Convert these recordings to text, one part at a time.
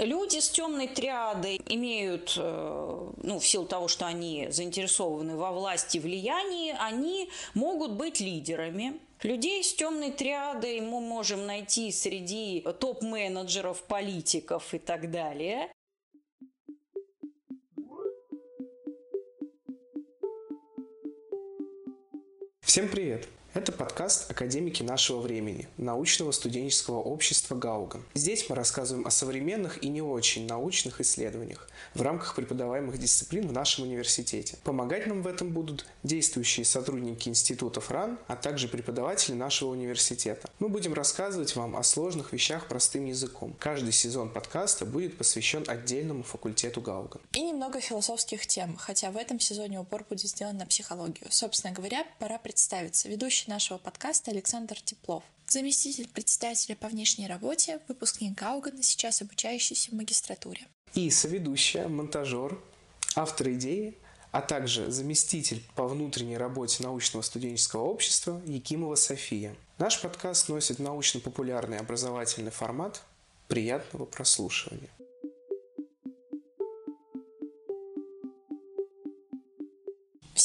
Люди с темной триадой имеют, э, ну, в силу того, что они заинтересованы во власти влиянии, они могут быть лидерами, Людей с темной триадой мы можем найти среди топ-менеджеров, политиков и так далее. Всем привет! Это подкаст «Академики нашего времени» научного студенческого общества «Гауган». Здесь мы рассказываем о современных и не очень научных исследованиях в рамках преподаваемых дисциплин в нашем университете. Помогать нам в этом будут действующие сотрудники институтов РАН, а также преподаватели нашего университета. Мы будем рассказывать вам о сложных вещах простым языком. Каждый сезон подкаста будет посвящен отдельному факультету Гауган. И немного философских тем, хотя в этом сезоне упор будет сделан на психологию. Собственно говоря, пора представиться. Ведущий ведущий нашего подкаста Александр Теплов. Заместитель председателя по внешней работе, выпускник Гаугана, сейчас обучающийся в магистратуре. И соведущая, монтажер, автор идеи, а также заместитель по внутренней работе научного студенческого общества Якимова София. Наш подкаст носит научно-популярный образовательный формат. Приятного прослушивания.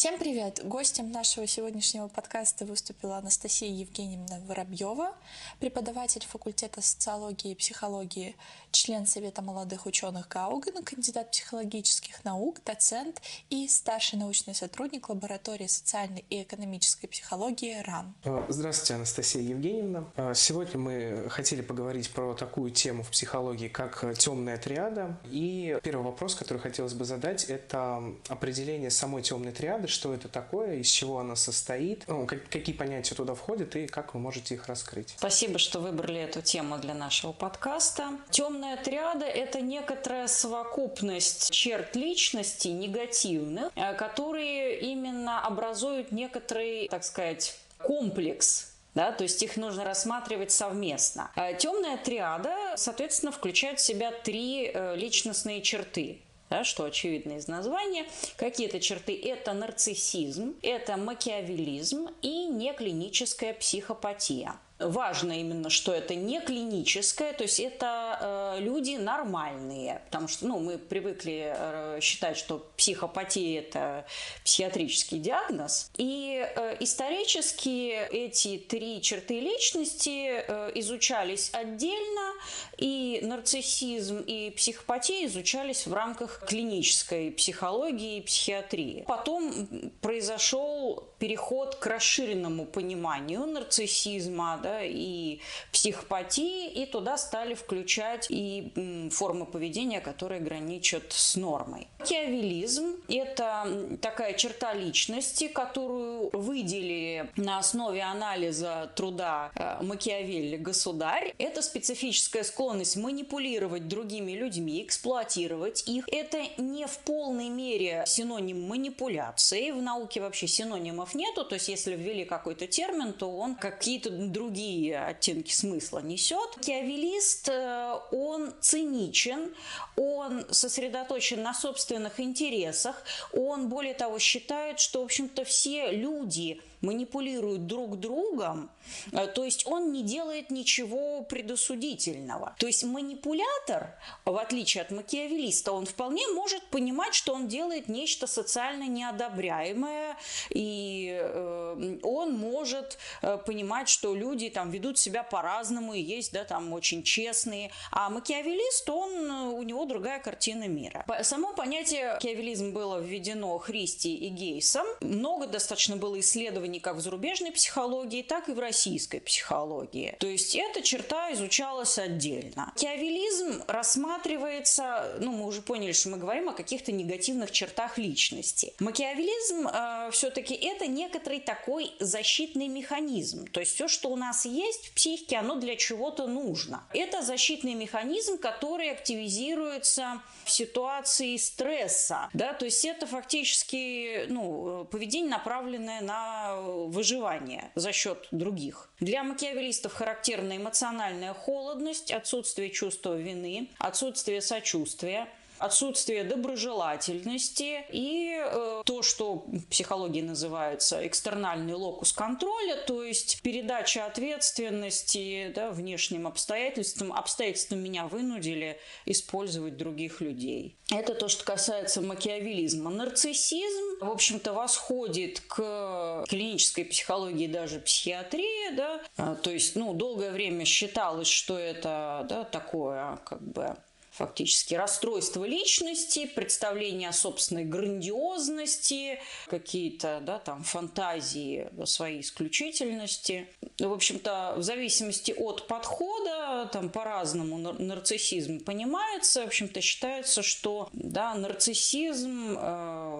Всем привет! Гостем нашего сегодняшнего подкаста выступила Анастасия Евгеньевна Воробьева, преподаватель факультета социологии и психологии, член Совета молодых ученых Гаугана, кандидат психологических наук, доцент и старший научный сотрудник лаборатории социальной и экономической психологии РАН. Э, здравствуйте, Анастасия Евгеньевна. Э, сегодня мы хотели поговорить про такую тему в психологии, как темная триада. И первый вопрос, который хотелось бы задать, это определение самой темной триады что это такое, из чего она состоит, ну, как, какие понятия туда входят и как вы можете их раскрыть. Спасибо, что выбрали эту тему для нашего подкаста. Темная триада – это некоторая совокупность черт личности негативных, э, которые именно образуют некоторый, так сказать, комплекс да, то есть их нужно рассматривать совместно. Э, темная триада, соответственно, включает в себя три э, личностные черты да, что очевидно из названия. Какие-то черты – это нарциссизм, это макиавелизм и неклиническая психопатия. Важно именно, что это не клиническое, то есть это э, люди нормальные, потому что ну, мы привыкли э, считать, что психопатия – это психиатрический диагноз. И э, исторически эти три черты личности э, изучались отдельно, и нарциссизм и психопатия изучались в рамках клинической психологии и психиатрии. Потом произошел переход к расширенному пониманию нарциссизма, да, и психопатии, и туда стали включать и формы поведения, которые граничат с нормой. Макиавелизм – это такая черта личности, которую выделили на основе анализа труда э, Макиавелли «Государь». Это специфическая склонность манипулировать другими людьми, эксплуатировать их. Это не в полной мере синоним манипуляции. В науке вообще синонимов нету. То есть, если ввели какой-то термин, то он какие-то другие другие оттенки смысла несет. Киавелист, э, он циничен, он сосредоточен на собственных интересах, он, более того, считает, что, в общем-то, все люди манипулируют друг другом, э, то есть он не делает ничего предосудительного. То есть манипулятор, в отличие от макиавелиста, он вполне может понимать, что он делает нечто социально неодобряемое, и э, он может э, понимать, что люди там ведут себя по-разному, и есть, да, там очень честные. А макиавелист, он, у него другая картина мира. Само понятие макиавелизм было введено Христи и Гейсом. Много достаточно было исследований исследований как в зарубежной психологии, так и в российской психологии. То есть эта черта изучалась отдельно. Киавелизм рассматривается, ну, мы уже поняли, что мы говорим о каких-то негативных чертах личности. Макиавелизм э, все-таки это некоторый такой защитный механизм. То есть все, что у нас есть в психике, оно для чего-то нужно. Это защитный механизм, который активизируется в ситуации стресса. Да? То есть это фактически ну, поведение, направленное на выживания за счет других. Для макиавелистов характерна эмоциональная холодность, отсутствие чувства вины, отсутствие сочувствия, отсутствие доброжелательности и э, то, что в психологии называется экстернальный локус контроля, то есть передача ответственности да, внешним обстоятельствам. Обстоятельства меня вынудили использовать других людей. Это то, что касается макиавелизма. Нарциссизм, в общем-то, восходит к клинической психологии, даже психиатрии, да, а, то есть, ну, долгое время считалось, что это, да, такое, как бы, фактически расстройство личности, представление о собственной грандиозности, какие-то да, там фантазии о своей исключительности. В общем-то, в зависимости от подхода, там по-разному нарциссизм понимается. В общем-то, считается, что да, нарциссизм э,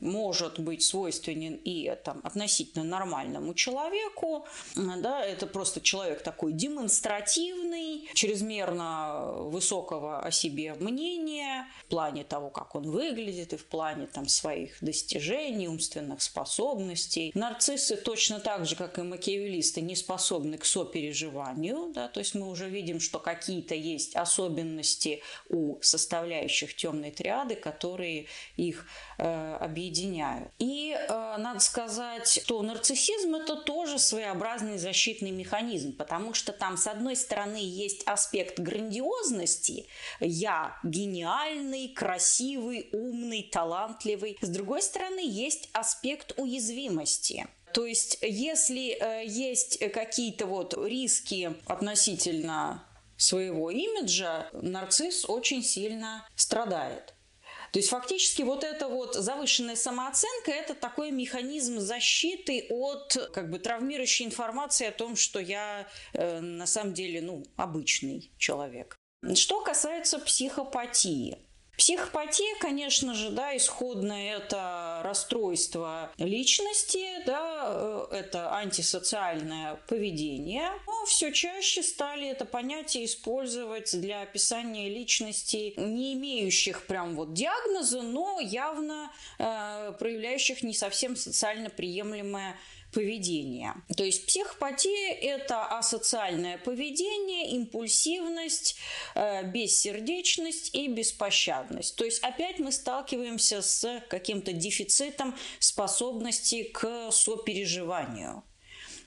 может быть свойственен и там, относительно нормальному человеку. Да, это просто человек такой демонстративный, чрезмерно высокого себе мнение в плане того, как он выглядит, и в плане там, своих достижений, умственных способностей. Нарциссы точно так же, как и макиавеллисты, не способны к сопереживанию. Да? То есть мы уже видим, что какие-то есть особенности у составляющих темной триады, которые их э, объединяют. И э, надо сказать, что нарциссизм это тоже своеобразный защитный механизм, потому что там, с одной стороны, есть аспект грандиозности, я гениальный, красивый, умный, талантливый. С другой стороны, есть аспект уязвимости. То есть, если э, есть какие-то вот риски относительно своего имиджа, нарцисс очень сильно страдает. То есть фактически вот эта вот завышенная самооценка – это такой механизм защиты от как бы травмирующей информации о том, что я э, на самом деле ну, обычный человек. Что касается психопатии. Психопатия, конечно же, да, исходное это расстройство личности, да, э, это антисоциальное поведение. Но все чаще стали это понятие использовать для описания личностей, не имеющих прям вот диагноза, но явно э, проявляющих не совсем социально приемлемое поведения. То есть психопатия – это асоциальное поведение, импульсивность, э, бессердечность и беспощадность. То есть опять мы сталкиваемся с каким-то дефицитом способности к сопереживанию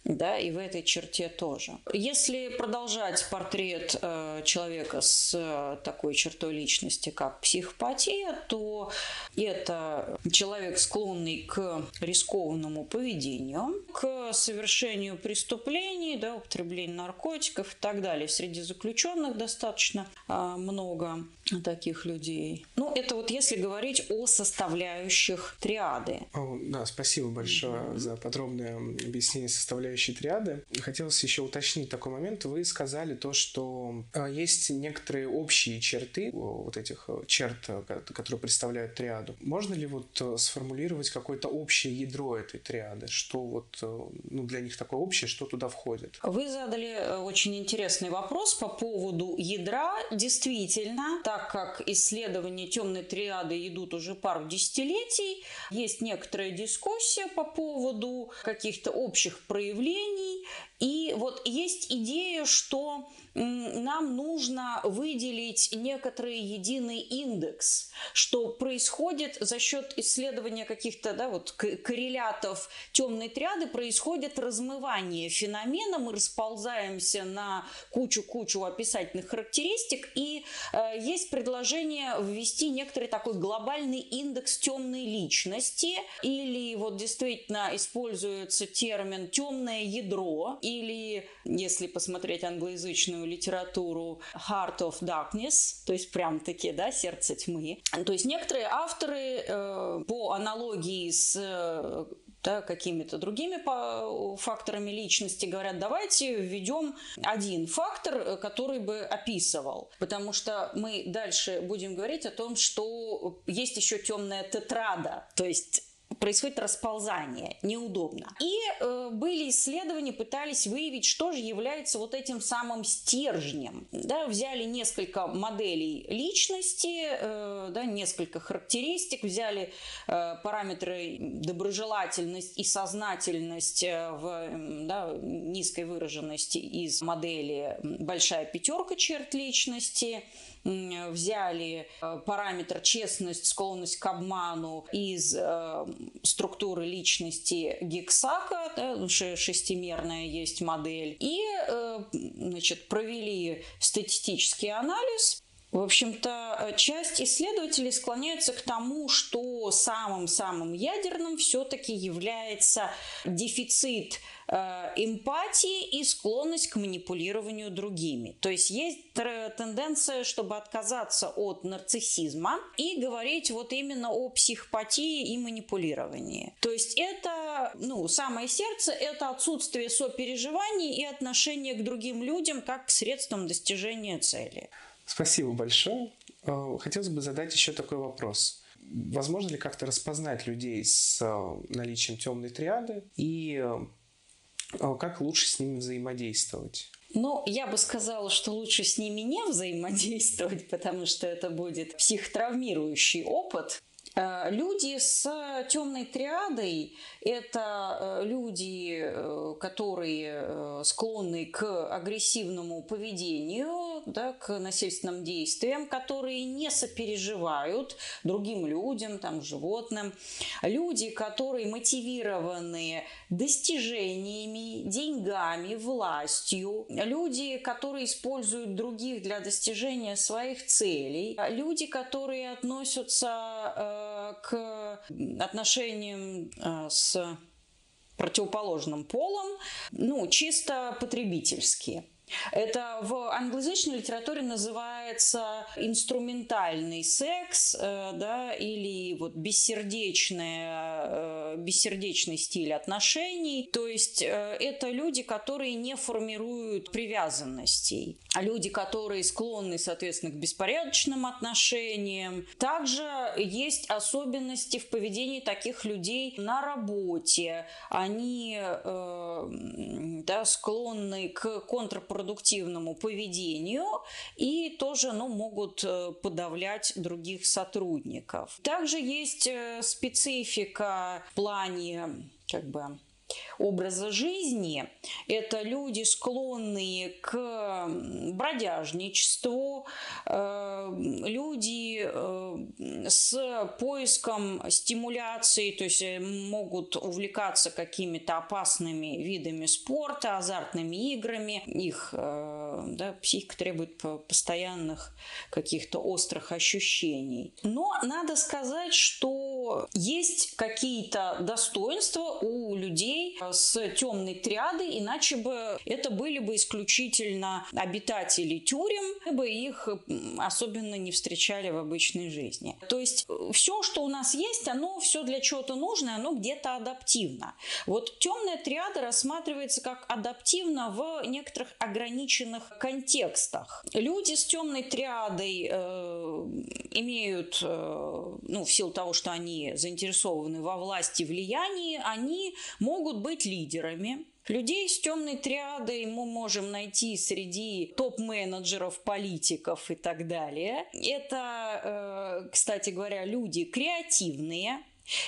да, и в этой черте тоже. Если продолжать портрет э, человека с э, такой чертой личности, как психопатия, то это человек, склонный к рискованному поведению, к совершению преступлений, да, употреблению наркотиков и так далее. Среди заключенных достаточно э, много таких людей. Ну, это вот если говорить о составляющих триады. О, да, спасибо большое mm-hmm. за подробное объяснение составляющие триады. Хотелось еще уточнить такой момент. Вы сказали то, что а, есть некоторые общие черты вот этих э, черт, э, которые представляют триаду. Можно ли вот э, сформулировать какое-то общее ядро этой триады? Что вот ну, для них такое общее, что туда входит? Вы задали очень интересный вопрос по поводу ядра. Действительно, так как исследования темной триады идут уже пару десятилетий, есть некоторая дискуссия по поводу каких-то общих проявлений явлений. И вот есть идея, что нам нужно выделить некоторый единый индекс, что происходит за счет исследования каких-то да, вот, коррелятов темной триады, происходит размывание феномена, мы расползаемся на кучу-кучу описательных характеристик, и э, есть предложение ввести некоторый такой глобальный индекс темной личности, или вот действительно используется термин темное ядро, или если посмотреть англоязычную литературу Heart of Darkness, то есть прям таки, да, сердце тьмы. То есть некоторые авторы э, по аналогии с э, да, какими-то другими факторами личности говорят, давайте введем один фактор, э, который бы описывал. Потому что мы дальше будем говорить о том, что есть еще темная тетрада, то есть происходит расползание, неудобно. И э, были исследования, пытались выявить, что же является вот этим самым стержнем. Да, взяли несколько моделей личности, э, да, несколько характеристик, взяли э, параметры доброжелательность и сознательность э, в да, низкой выраженности из модели большая пятерка черт личности, взяли э, параметр честность, склонность к обману из э, структуры личности Гексака, да, шестимерная есть модель, и э, значит, провели статистический анализ в общем-то, часть исследователей склоняется к тому, что самым-самым ядерным все-таки является дефицит э, эмпатии и склонность к манипулированию другими. То есть есть тенденция, чтобы отказаться от нарциссизма и говорить вот именно о психопатии и манипулировании. То есть это, ну, самое сердце – это отсутствие сопереживаний и отношения к другим людям как к средствам достижения цели. Спасибо большое. Э, хотелось бы задать еще такой вопрос. Возможно ли как-то распознать людей с э, наличием темной триады и э, как лучше с ними взаимодействовать? Ну, я бы сказала, что лучше с ними не взаимодействовать, потому что это будет психотравмирующий опыт. Люди с темной триадой – это люди, которые склонны к агрессивному поведению, да, к насильственным действиям, которые не сопереживают другим людям, там, животным. Люди, которые мотивированы достижениями, деньгами, властью. Люди, которые используют других для достижения своих целей. Люди, которые относятся к отношениям э, с противоположным полом, ну, чисто потребительские. Это в англоязычной литературе называется инструментальный секс, э, да, или вот бессердечное, э, бессердечный стиль отношений. То есть э, это люди, которые не формируют привязанностей, а люди, которые склонны, соответственно, к беспорядочным отношениям. Также есть особенности в поведении таких людей на работе. Они да, склонны к контрпродуктивным контрпродуктивному поведению и тоже ну, могут э, подавлять других сотрудников. Также есть э, специфика в плане как бы образа жизни. Это люди, склонные к бродяжничеству, э, люди э, с поиском стимуляции, то есть э, могут увлекаться какими-то опасными видами спорта, азартными играми. Их да, психика требует постоянных каких-то острых ощущений. Но надо сказать, что есть какие-то достоинства у людей с темной триадой, иначе бы это были бы исключительно обитатели тюрем, мы бы их особенно не встречали в обычной жизни. То есть э, все, что у нас есть, оно все для чего-то нужно, оно где-то адаптивно. Вот темная триада рассматривается как адаптивно в некоторых ограниченных контекстах. Люди с темной триадой э, имеют, э, ну, в силу того, что они заинтересованы во власти влиянии, они могут быть лидерами. Людей с темной триадой мы можем найти среди топ-менеджеров, политиков и так далее. Это, э, кстати говоря, люди креативные,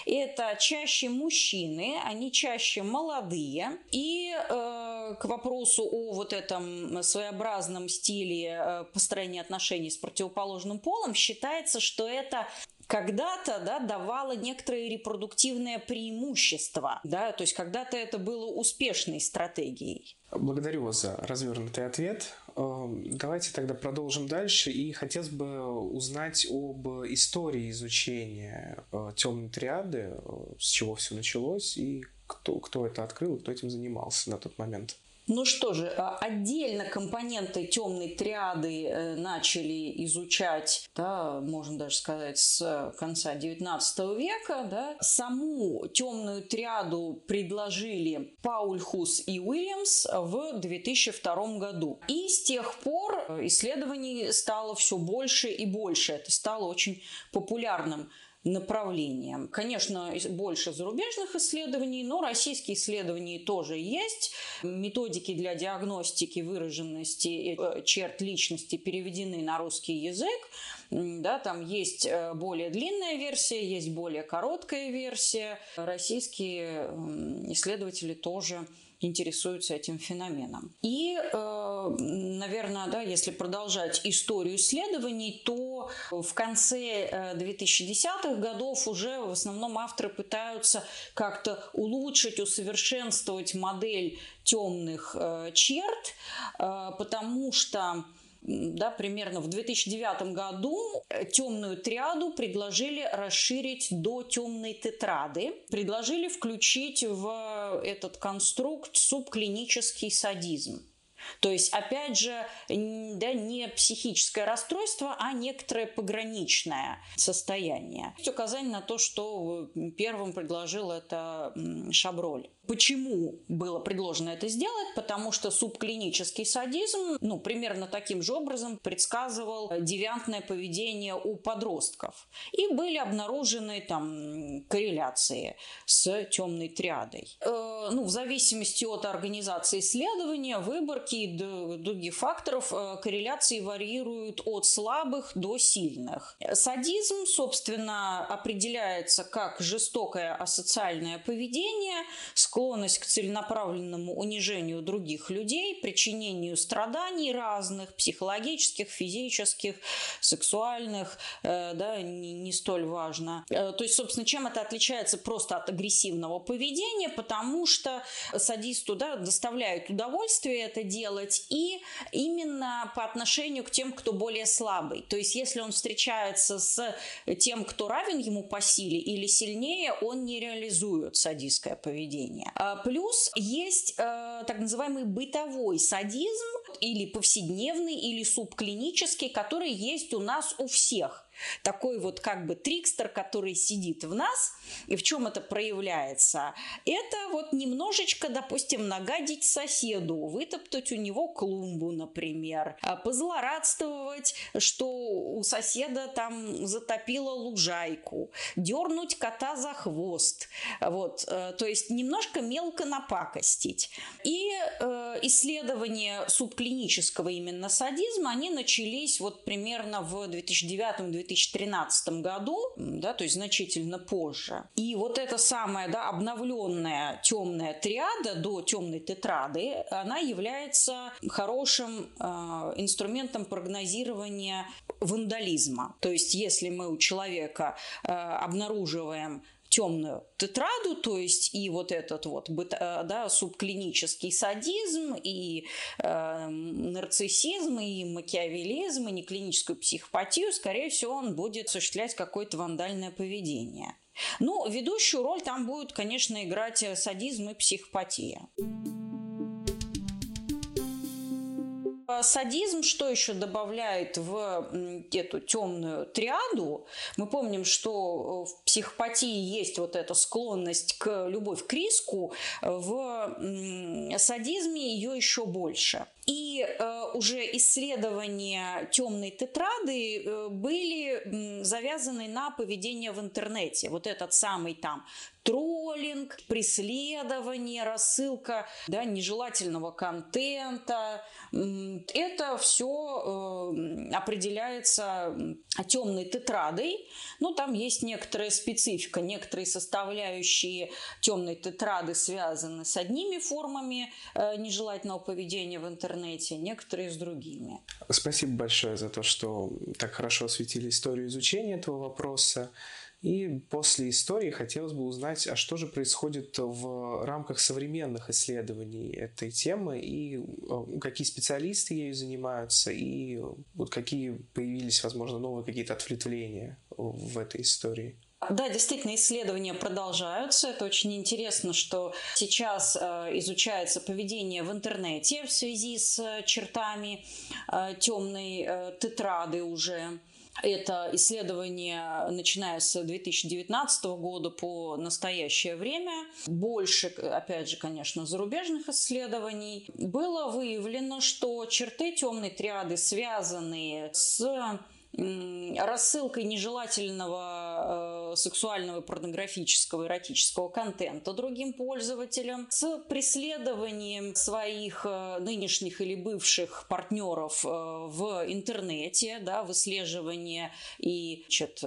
это чаще мужчины, они чаще молодые. И э, к вопросу о вот этом своеобразном стиле э, построения отношений с противоположным полом считается, что это когда-то да, давало некоторые репродуктивное преимущество. Да, то есть когда-то это было успешной стратегией. Благодарю вас за развернутый ответ. Эм, давайте тогда продолжим дальше. И хотелось бы узнать об истории изучения э, темной триады, э, с чего все началось и кто, кто это открыл, кто этим занимался на тот момент. Ну что же, а, отдельно компоненты темной триады э, начали изучать, да, можно даже сказать, с конца XIX века. Да. Саму темную триаду предложили Паульхус и Уильямс в 2002 году. И с тех пор исследований стало все больше и больше. Это стало очень популярным направлениям. Конечно, больше зарубежных исследований, но российские исследования тоже есть. Методики для диагностики выраженности э, черт личности переведены на русский язык. Да, там есть э, более длинная версия, есть более короткая версия. Российские исследователи тоже интересуются этим феноменом. И, э, наверное, да, если продолжать историю исследований, то в конце 2010-х годов уже в основном авторы пытаются как-то улучшить, усовершенствовать модель темных черт, потому что да, примерно в 2009 году э, темную триаду предложили расширить до темной тетрады, предложили включить в этот конструкт субклинический садизм. То есть, опять же, да, не психическое расстройство, а некоторое пограничное состояние. Есть указание на то, что первым предложил это Шаброль. Почему было предложено это сделать? Потому что субклинический садизм, ну, примерно таким же образом предсказывал девиантное поведение у подростков. И были обнаружены там корреляции с темной триадой. Э, ну, в зависимости от организации исследования, выборки и других факторов, э, корреляции варьируют от слабых до сильных. Садизм, собственно, определяется как жестокое асоциальное поведение, склонность к целенаправленному унижению других людей, причинению страданий разных, психологических, физических, сексуальных, э, да, не, не столь важно. То есть, собственно, чем это отличается просто от агрессивного поведения? Потому что садисту да, доставляет удовольствие это делать и именно по отношению к тем, кто более слабый. То есть, если он встречается с тем, кто равен ему по силе или сильнее, он не реализует садистское поведение. А, плюс есть э, так называемый бытовой садизм или повседневный, или субклинический, который есть у нас у всех такой вот как бы трикстер, который сидит в нас. И в чем это проявляется? Это вот немножечко, допустим, нагадить соседу, вытоптать у него клумбу, например, а позлорадствовать, что у соседа там затопило лужайку, дернуть кота за хвост. Вот, э, то есть немножко мелко напакостить. И э, исследования субклинического именно садизма, они начались вот примерно в 2009-2010 2013 году, да, то есть значительно позже. И вот эта самая да, обновленная темная триада до темной тетрады, она является хорошим э, инструментом прогнозирования вандализма. То есть если мы у человека э, обнаруживаем темную тетраду, то есть и вот этот вот э, да, субклинический садизм, и э, нарциссизм, и макиавелизм, и неклиническую психопатию, скорее всего, он будет осуществлять какое-то вандальное поведение. Ну, ведущую роль там будет, конечно, играть садизм и психопатия. Садизм что еще добавляет в эту темную триаду? Мы помним, что в психопатии есть вот эта склонность к любовь к риску, в садизме ее еще больше. И э, уже исследования темной тетрады э, были завязаны на поведение в интернете. Вот этот самый там троллинг, преследование, рассылка да, нежелательного контента. Это все э, определяется темной тетрадой. Ну, там есть некоторая специфика. Некоторые составляющие темной тетрады связаны с одними формами э, нежелательного поведения в интернете, интернете, некоторые с другими. Спасибо большое за то, что так хорошо осветили историю изучения этого вопроса. И после истории хотелось бы узнать, а что же происходит в рамках современных исследований этой темы, и э, какие специалисты ею занимаются, и вот какие появились, возможно, новые какие-то ответвления в этой истории. Да, действительно, исследования продолжаются. Это очень интересно, что сейчас э, изучается поведение в интернете в связи с э, чертами темной тетрады уже. Это исследование, начиная с 2019 года по настоящее время. Больше, опять же, конечно, зарубежных исследований. Было выявлено, что черты темной триады, связанные с рассылкой нежелательного сексуального и порнографического эротического контента другим пользователям, с преследованием своих э, нынешних или бывших партнеров э, в интернете, да, выслеживание и значит,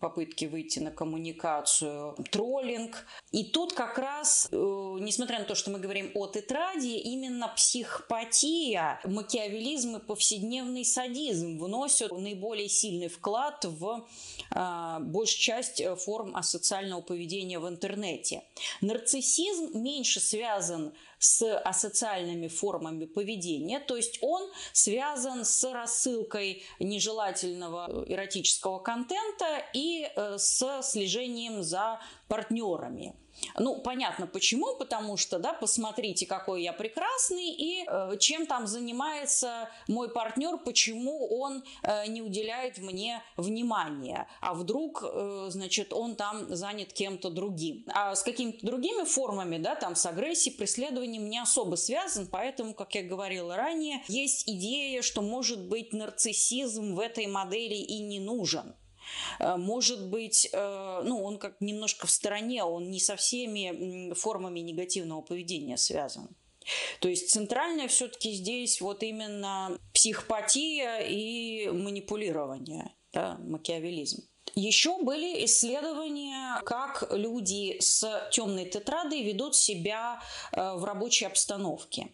попытки выйти на коммуникацию, троллинг. И тут как раз, несмотря на то, что мы говорим о тетраде, именно психопатия, макиавелизм и повседневный садизм вносят наиболее сильный вклад в э, большую часть форм асоциального поведения в интернете. Нарциссизм меньше связан с асоциальными формами поведения, то есть он связан с рассылкой нежелательного эротического контента и э, с слежением за партнерами. Ну, понятно почему, потому что, да, посмотрите, какой я прекрасный, и э, чем там занимается мой партнер, почему он э, не уделяет мне внимания, а вдруг, э, значит, он там занят кем-то другим. А с какими-то другими формами, да, там с агрессией, преследованием не особо связан, поэтому, как я говорила ранее, есть идея, что, может быть, нарциссизм в этой модели и не нужен. Э, может быть, э, ну, он как немножко в стороне, он не со всеми формами негативного поведения связан. То есть центральное все-таки здесь вот именно психопатия и манипулирование, да, макиавелизм. Еще были исследования, как люди с темной тетрадой ведут себя э, в рабочей обстановке.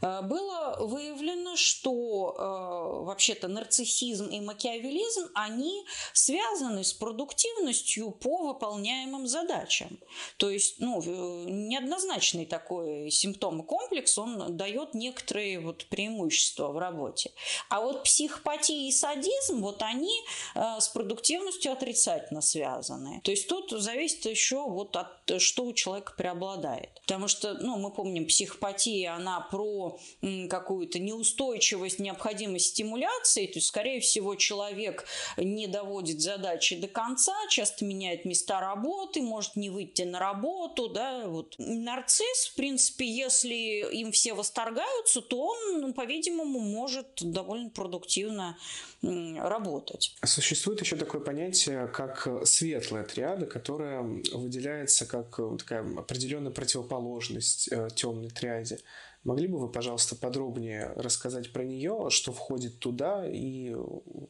Э, было выявлено, что э, вообще-то нарциссизм и макиавелизм, они связаны с продуктивностью по выполняемым задачам. То есть, ну, неоднозначный такой симптом комплекс, он дает некоторые вот преимущества в работе. А вот психопатия и садизм, вот они э, с продуктивностью отрицательно связаны. То есть тут зависит еще вот от что у человека преобладает. Потому что, ну, мы помним, психопатия, она про какую-то неустойчивость, необходимость стимуляции, то есть, скорее всего, человек не доводит задачи до конца, часто меняет места работы, может не выйти на работу, да, вот. Нарцисс, в принципе, если им все восторгаются, то он, ну, по-видимому, может довольно продуктивно работать. Существует еще такое понятие, как светлая триада, которая выделяется как такая определенная противоположность э, темной триаде. Могли бы вы, пожалуйста, подробнее рассказать про нее, что входит туда и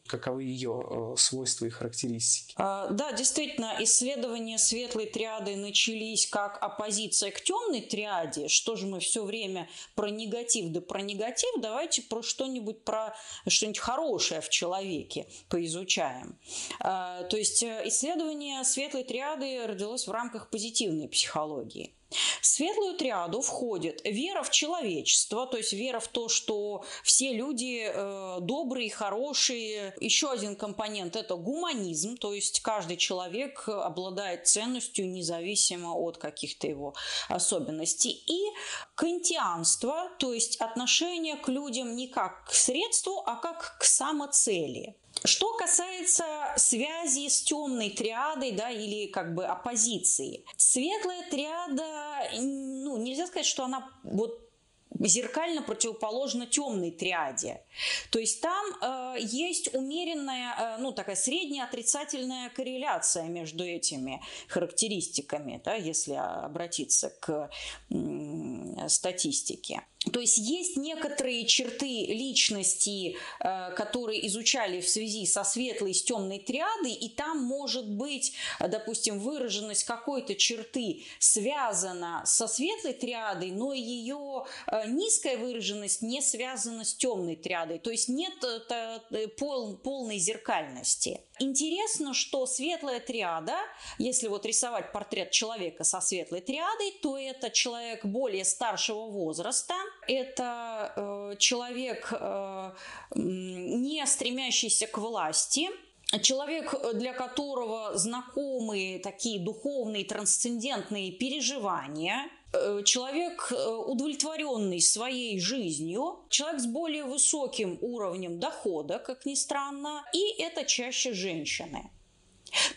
каковы ее э, свойства и характеристики? А, да, действительно, исследования светлой триады начались как оппозиция к темной триаде. Что же мы все время про негатив да про негатив? Давайте про что-нибудь про что-нибудь хорошее в человеке поизучаем. А, то есть э, исследование светлой триады родилось в рамках позитивной психологии. В светлую триаду входит вера в человечество, то есть вера в то, что все люди э, добрые, хорошие. Еще один компонент – это гуманизм, то есть каждый человек обладает ценностью независимо от каких-то его особенностей. И кантианство, то есть отношение к людям не как к средству, а как к самоцели. Что касается связи с темной триадой, да, или как бы оппозицией, светлая триада, ну, нельзя сказать, что она вот зеркально противоположна темной триаде. То есть там э, есть умеренная, э, ну такая средняя отрицательная корреляция между этими характеристиками, да, если обратиться к э, статистике. То есть есть некоторые черты личности, э, которые изучали в связи со светлой и с темной триадой, и там может быть, допустим, выраженность какой-то черты связана со светлой триадой, но ее низкая выраженность не связана с темной триадой. То есть нет э, пол, полной зеркальности. Интересно, что светлая триада, если вот рисовать портрет человека со светлой триадой, то это человек более старшего возраста, это э, человек, э, не стремящийся к власти, человек, для которого знакомы такие духовные, трансцендентные переживания, э, человек, э, удовлетворенный своей жизнью, человек с более высоким уровнем дохода, как ни странно, и это чаще женщины.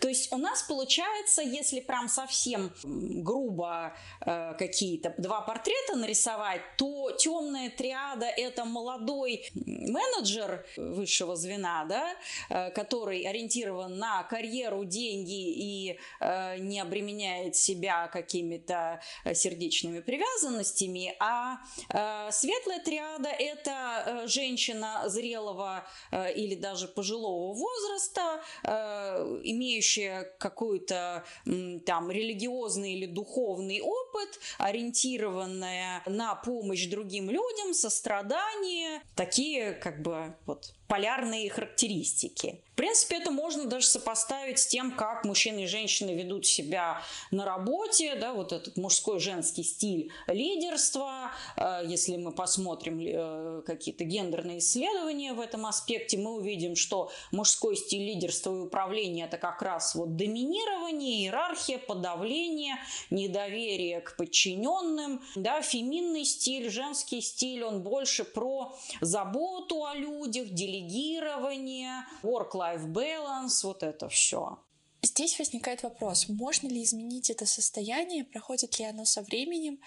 То есть у нас получается, если прям совсем грубо э, какие-то два портрета нарисовать, то темная триада это молодой менеджер высшего звена, да, э, который ориентирован на карьеру, деньги и э, не обременяет себя какими-то э, сердечными привязанностями, а э, светлая триада это э, женщина зрелого э, или даже пожилого возраста, э, имеющая какой-то там религиозный или духовный опыт, ориентированная на помощь другим людям, сострадание, такие как бы вот полярные характеристики. В принципе, это можно даже сопоставить с тем, как мужчины и женщины ведут себя на работе, да, вот этот мужской женский стиль лидерства. Э, если мы посмотрим э, какие-то гендерные исследования в этом аспекте, мы увидим, что мужской стиль лидерства и управления это как раз вот доминирование, иерархия, подавление, недоверие к подчиненным. Да, феминный стиль, женский стиль, он больше про заботу о людях, делегирование, work-life balance, вот это все. Здесь возникает вопрос, можно ли изменить это состояние, проходит ли оно со временем,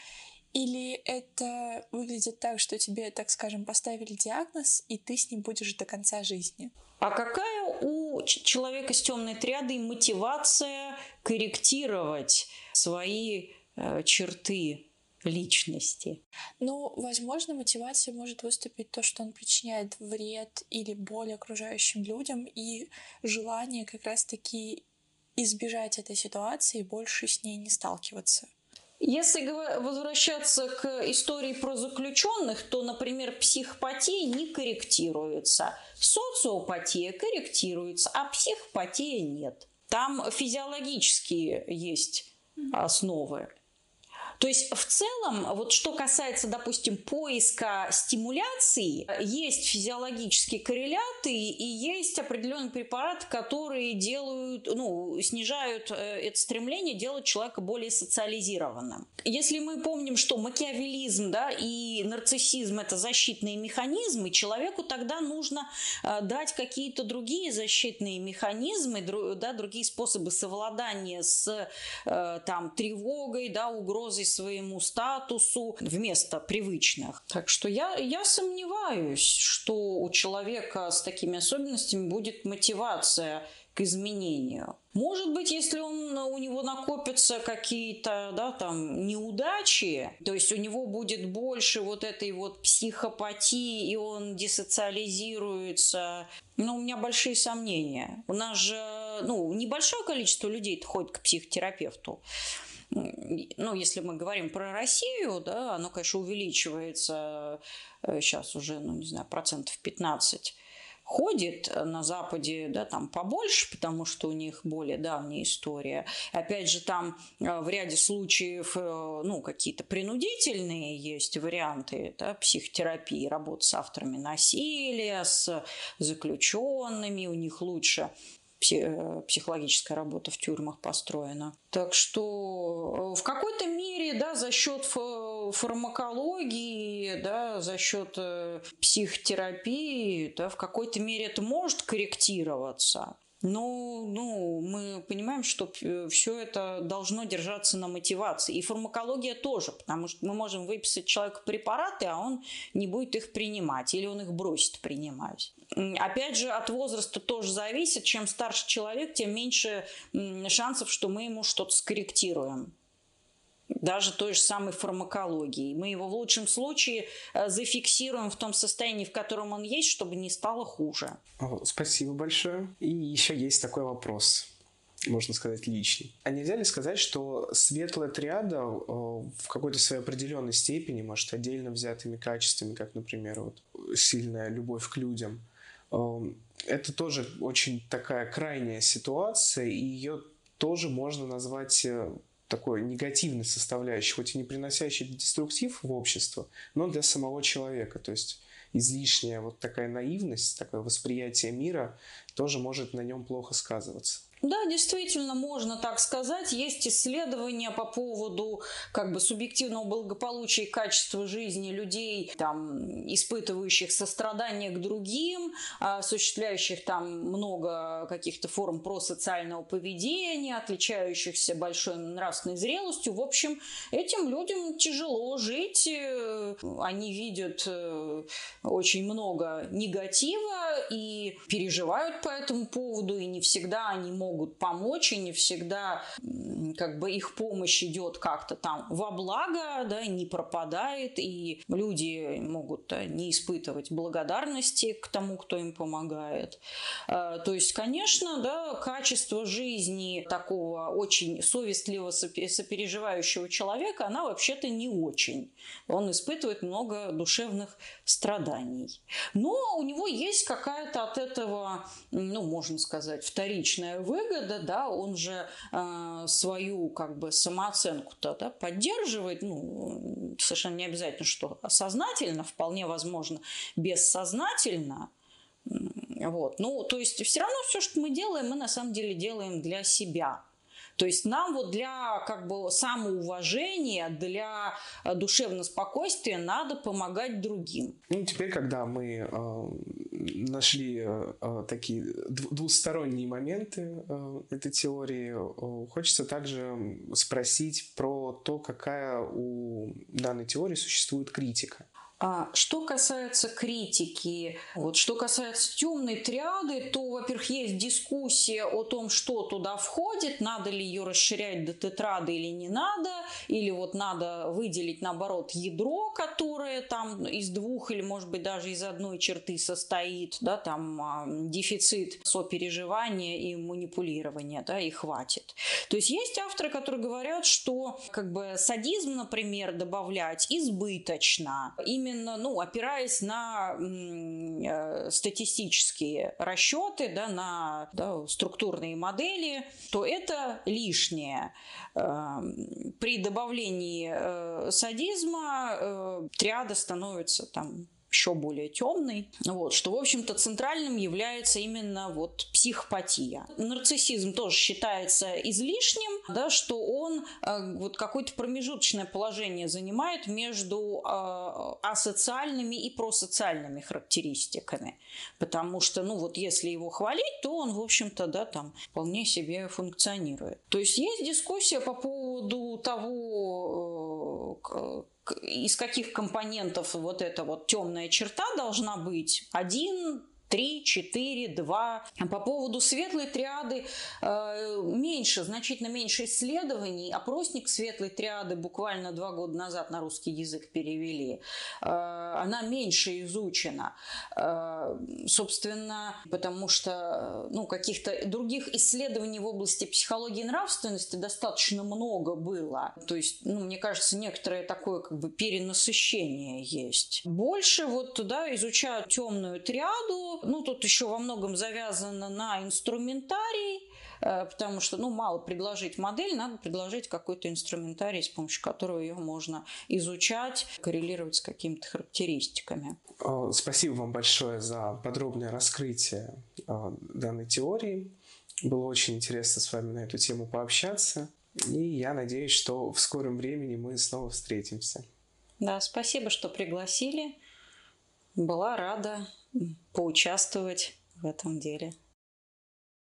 или это выглядит так, что тебе, так скажем, поставили диагноз, и ты с ним будешь до конца жизни? А какая у человека с темной триадой мотивация корректировать свои э, черты личности. Ну, возможно, мотивацией может выступить то, что он причиняет вред или боль окружающим людям, и желание как раз-таки избежать этой ситуации и больше с ней не сталкиваться. Если возвращаться к истории про заключенных, то, например, психопатия не корректируется, социопатия корректируется, а психопатия нет. Там физиологические есть основы. То есть в целом, вот что касается, допустим, поиска стимуляции, есть физиологические корреляты и есть определенные препараты, которые делают, ну, снижают э, это стремление делать человека более социализированным. Если мы помним, что макиавелизм да, и нарциссизм – это защитные механизмы, человеку тогда нужно э, дать какие-то другие защитные механизмы, да, другие способы совладания с э, там, тревогой, да, угрозой своему статусу вместо привычных. Так что я, я сомневаюсь, что у человека с такими особенностями будет мотивация к изменению. Может быть, если он, у него накопятся какие-то да, там, неудачи, то есть у него будет больше вот этой вот психопатии, и он десоциализируется. Но у меня большие сомнения. У нас же ну, небольшое количество людей ходит к психотерапевту ну, если мы говорим про Россию, да, оно, конечно, увеличивается сейчас э, уже, ну, не знаю, процентов 15 ходит на Западе, да, там побольше, потому что у них более давняя история. Опять же, там э, в ряде случаев, э, ну, какие-то принудительные есть варианты, да, психотерапии, работы с авторами насилия, с заключенными, у них лучше Э, психологическая работа в тюрьмах построена. Так что э, в какой-то мере, да, за счет фармакологии, да, за счет э, психотерапии, да, в какой-то мере это может корректироваться. Но ну, мы понимаем, что все это должно держаться на мотивации. И фармакология тоже, потому что мы можем выписать человеку препараты, а он не будет их принимать, или он их бросит принимать. Опять же, от возраста тоже зависит. Чем старше человек, тем меньше шансов, что мы ему что-то скорректируем даже той же самой фармакологии. Мы его в лучшем случае э, зафиксируем в том состоянии, в котором он есть, чтобы не стало хуже. Спасибо большое. И еще есть такой вопрос можно сказать, личный. А нельзя ли сказать, что светлая триада э, в какой-то своей определенной степени, может, отдельно взятыми качествами, как, например, вот, сильная любовь к людям, э, это тоже очень такая крайняя ситуация, и ее тоже можно назвать такой негативной составляющей, хоть и не приносящей деструктив в общество, но для самого человека. То есть излишняя вот такая наивность, такое восприятие мира тоже может на нем плохо сказываться. Да, действительно, можно так сказать. Есть исследования по поводу как бы субъективного благополучия и качества жизни людей, там, испытывающих сострадание к другим, осуществляющих там много каких-то форм просоциального поведения, отличающихся большой нравственной зрелостью. В общем, этим людям тяжело жить. Они видят э, очень много негатива и переживают по этому поводу, и не всегда они могут могут помочь, и не всегда как бы их помощь идет как-то там во благо, да, не пропадает, и люди могут не испытывать благодарности к тому, кто им помогает. А, то есть, конечно, да, качество жизни такого очень совестливо сопереживающего человека, она вообще-то не очень. Он испытывает много душевных страданий. Но у него есть какая-то от этого, ну, можно сказать, вторичная выгода, выгода, да, он же э, свою как бы самооценку-то да, поддерживает, ну, совершенно не обязательно, что сознательно, вполне возможно, бессознательно, вот. Ну, то есть все равно все, что мы делаем, мы на самом деле делаем для себя. То есть нам вот для как бы самоуважения, для э, душевного спокойствия надо помогать другим. Ну, теперь, когда мы э, нашли э, э такие двусторонние моменты э, этой теории, э, хочется также спросить про то, какая у данной теории существует критика. А что касается критики, вот что касается темной триады, то, во-первых, есть дискуссия о том, что туда входит, надо ли ее расширять до тетрады или не надо, или вот надо выделить, наоборот, ядро, которое там из двух или, может быть, даже из одной черты состоит, да, там а, дефицит сопереживания и манипулирования, да, и хватит. То есть есть авторы, которые говорят, что как бы садизм, например, добавлять избыточно, именно именно, ну, опираясь на э, статистические расчеты, да, на да, структурные модели, то это лишнее. Э, при добавлении э, садизма э, триада становится там еще более темный, вот, что, в общем-то, центральным является именно вот психопатия. Нарциссизм тоже считается излишним, да, что он э, вот какое-то промежуточное положение занимает между э, асоциальными и просоциальными характеристиками, потому что, ну, вот если его хвалить, то он, в общем-то, да, там вполне себе функционирует. То есть есть дискуссия по поводу того, э, из каких компонентов вот эта вот темная черта должна быть. Один, три, четыре, два. По поводу светлой триады э, меньше, значительно меньше исследований. Опросник светлой триады буквально два года назад на русский язык перевели. Э, она меньше изучена. Э, собственно, потому что ну, каких-то других исследований в области психологии и нравственности достаточно много было. То есть, ну, мне кажется, некоторое такое как бы перенасыщение есть. Больше вот туда изучают темную триаду, ну, тут еще во многом завязано на инструментарий, э, потому что, ну, мало предложить модель, надо предложить какой-то инструментарий, с помощью которого ее можно изучать, коррелировать с какими-то характеристиками. Спасибо вам большое за подробное раскрытие э, данной теории. Было очень интересно с вами на эту тему пообщаться. И я надеюсь, что в скором времени мы снова встретимся. Да, спасибо, что пригласили. Была рада поучаствовать в этом деле.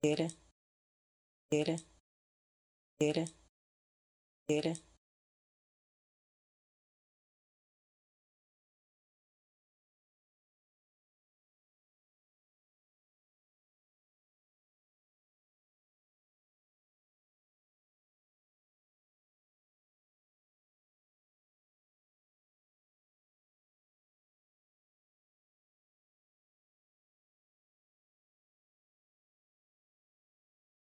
Деле. Деле. Деле. Деле.